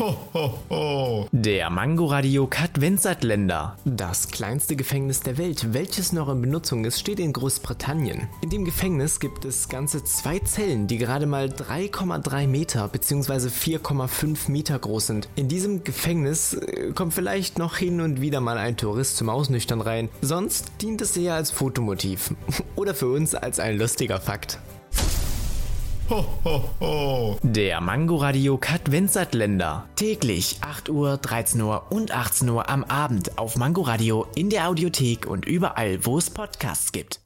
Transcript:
Ho, ho, ho. Der Mangoradio Kat Länder. Das kleinste Gefängnis der Welt, welches noch in Benutzung ist, steht in Großbritannien. In dem Gefängnis gibt es ganze zwei Zellen, die gerade mal 3,3 Meter bzw. 4,5 Meter groß sind. In diesem Gefängnis äh, kommt vielleicht noch hin und wieder mal ein Tourist zum Ausnüchtern rein. Sonst dient es eher als Fotomotiv. Oder für uns als ein lustiger Fakt. Der Mangoradio Kat Länder. Täglich 8 Uhr, 13 Uhr und 18 Uhr am Abend auf Mangoradio in der Audiothek und überall, wo es Podcasts gibt.